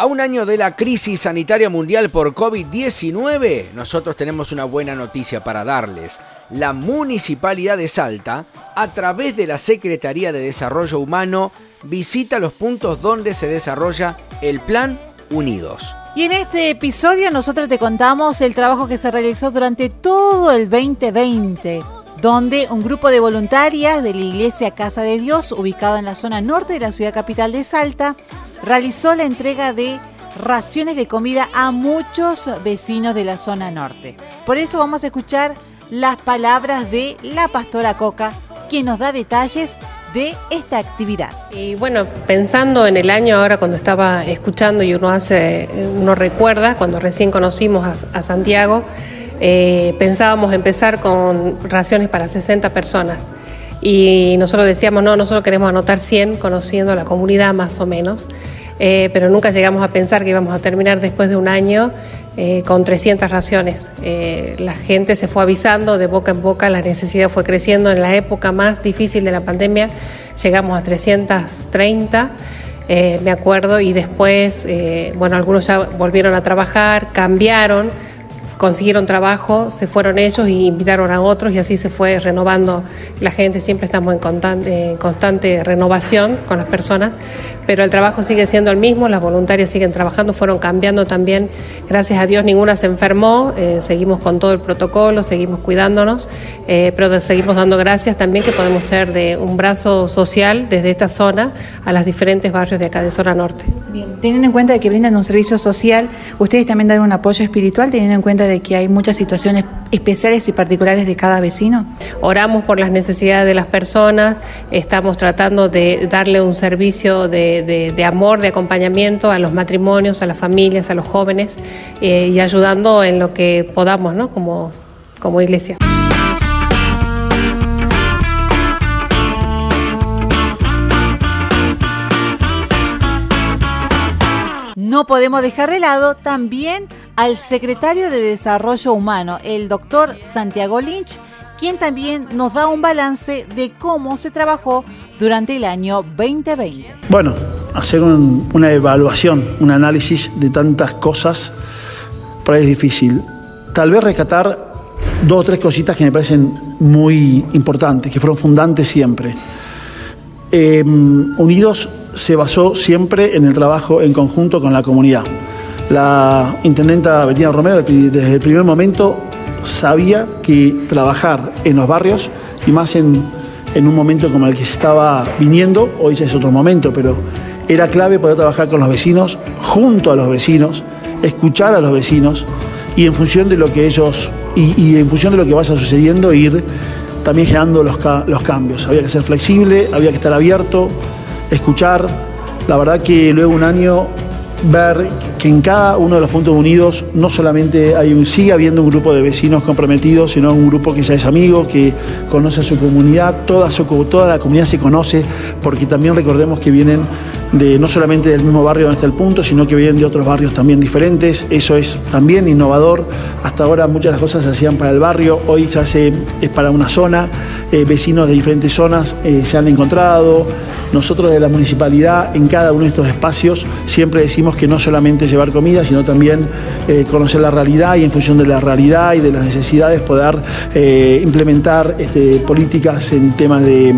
A un año de la crisis sanitaria mundial por COVID-19, nosotros tenemos una buena noticia para darles. La Municipalidad de Salta, a través de la Secretaría de Desarrollo Humano, visita los puntos donde se desarrolla el Plan Unidos. Y en este episodio nosotros te contamos el trabajo que se realizó durante todo el 2020 donde un grupo de voluntarias de la Iglesia Casa de Dios, ubicada en la zona norte de la ciudad capital de Salta, realizó la entrega de raciones de comida a muchos vecinos de la zona norte. Por eso vamos a escuchar las palabras de la pastora Coca, quien nos da detalles de esta actividad. Y bueno, pensando en el año ahora cuando estaba escuchando y uno hace, uno recuerda cuando recién conocimos a, Santiago, eh, pensábamos empezar con raciones para 60 personas. Y nosotros decíamos, no, nosotros queremos anotar 100 conociendo la comunidad más o menos, eh, pero nunca llegamos a pensar que íbamos a terminar después de un año eh, con 300 raciones. Eh, la gente se fue avisando de boca en boca, la necesidad fue creciendo. En la época más difícil de la pandemia llegamos a 330. me acuerdo, y después, bueno, algunos ya volvieron a trabajar, cambiaron, consiguieron trabajo, se fueron ellos y invitaron a otros y así se fue renovando la gente. Siempre estamos en constante, renovación con las personas, pero el trabajo sigue siendo el mismo, las voluntarias siguen trabajando, fueron cambiando también. Gracias a Dios ninguna se enfermó, eh, seguimos con todo el protocolo, seguimos cuidándonos, eh, pero seguimos dando gracias también que podemos ser de un brazo social desde esta zona a los diferentes barrios de acá de zona norte. Bien, teniendo en cuenta que brindan un servicio social, ustedes también dan un apoyo espiritual, teniendo en cuenta de que hay muchas situaciones especiales y particulares de cada vecino? Oramos por las necesidades de las personas, estamos tratando de darle un servicio de, amor, de acompañamiento a los matrimonios, a las familias, a los jóvenes eh, y ayudando en lo que podamos ¿no? como, como iglesia. No podemos dejar de lado también al secretario de Desarrollo Humano, el doctor Santiago Lynch, quien también nos da un balance de cómo se trabajó durante el año 2020. Bueno, hacer una evaluación, un análisis de tantas cosas, por ahí es difícil. Tal vez rescatar dos o tres cositas que me parecen muy importantes, que fueron fundantes siempre. Em, Unidos se basó siempre en el trabajo en conjunto con la comunidad. La intendenta Bettina Romero desde el primer momento sabía que trabajar en los barrios y más en, un momento como el que se estaba viniendo, hoy ya es otro momento, pero era clave poder trabajar con los vecinos, junto a los vecinos, escuchar a los vecinos y en función de lo que ellos, y, en función de lo que vaya sucediendo, ir también generando los cambios. Había que ser flexible, había que estar abierto, escuchar. La verdad que luego un año ver que en cada uno de los puntos unidos no solamente hay sigue habiendo un grupo de vecinos comprometidos, sino un grupo que ya es amigo, que conoce a su comunidad, toda, la comunidad se conoce, porque también recordemos que vienen de no solamente del mismo barrio donde está el punto, sino que vienen de otros barrios también diferentes. Eso es también innovador. Hasta ahora muchas las cosas se hacían para el barrio, hoy se hace es para una zona. Eh, vecinos de diferentes zonas eh, se han encontrado. Nosotros de la municipalidad, en cada uno de estos espacios, siempre decimos que no solamente llevar comida, sino también eh, conocer la realidad y en función de la realidad y de las necesidades poder implementar este, políticas en temas de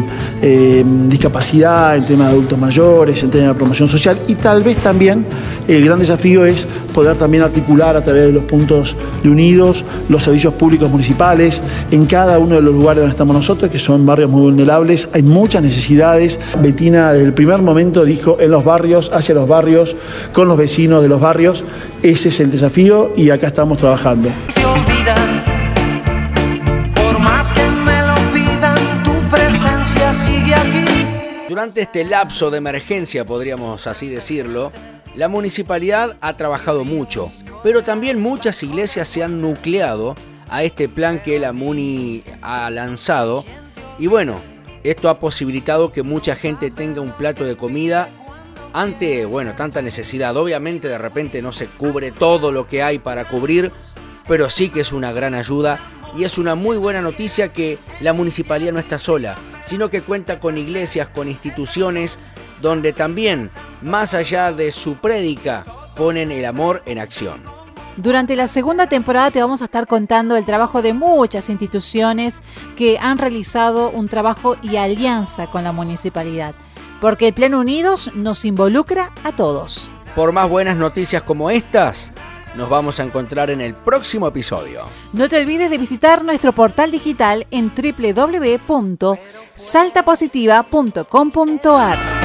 discapacidad, en temas de adultos mayores, en temas la promoción social y tal vez también el gran desafío es poder también articular a través de los puntos de unidos los servicios públicos municipales en cada uno de los lugares donde estamos nosotros, que son barrios muy vulnerables, hay muchas necesidades. Betina desde el primer momento dijo en los barrios, hacia los barrios, con los vecinos de los barrios, ese es el desafío y acá estamos trabajando. Durante este lapso de emergencia, podríamos así decirlo, la municipalidad ha trabajado mucho, pero también muchas iglesias se han nucleado a este plan que la Muni ha lanzado. Y bueno, esto ha posibilitado que mucha gente tenga un plato de comida ante, bueno, tanta necesidad. Obviamente de repente no se cubre todo lo que hay para cubrir, pero sí que es una gran ayuda y es una muy buena noticia que la municipalidad no está sola, sino que cuenta con iglesias, con instituciones donde también, más allá de su prédica, ponen el amor en acción. Durante la segunda temporada te vamos a estar contando el trabajo de muchas instituciones que han realizado un trabajo y alianza con la municipalidad, porque el Plan Unidos nos involucra a todos. Por más buenas noticias como estas, nos vamos a encontrar en el próximo episodio. No te olvides de visitar nuestro portal digital en www.saltapositiva.com.ar.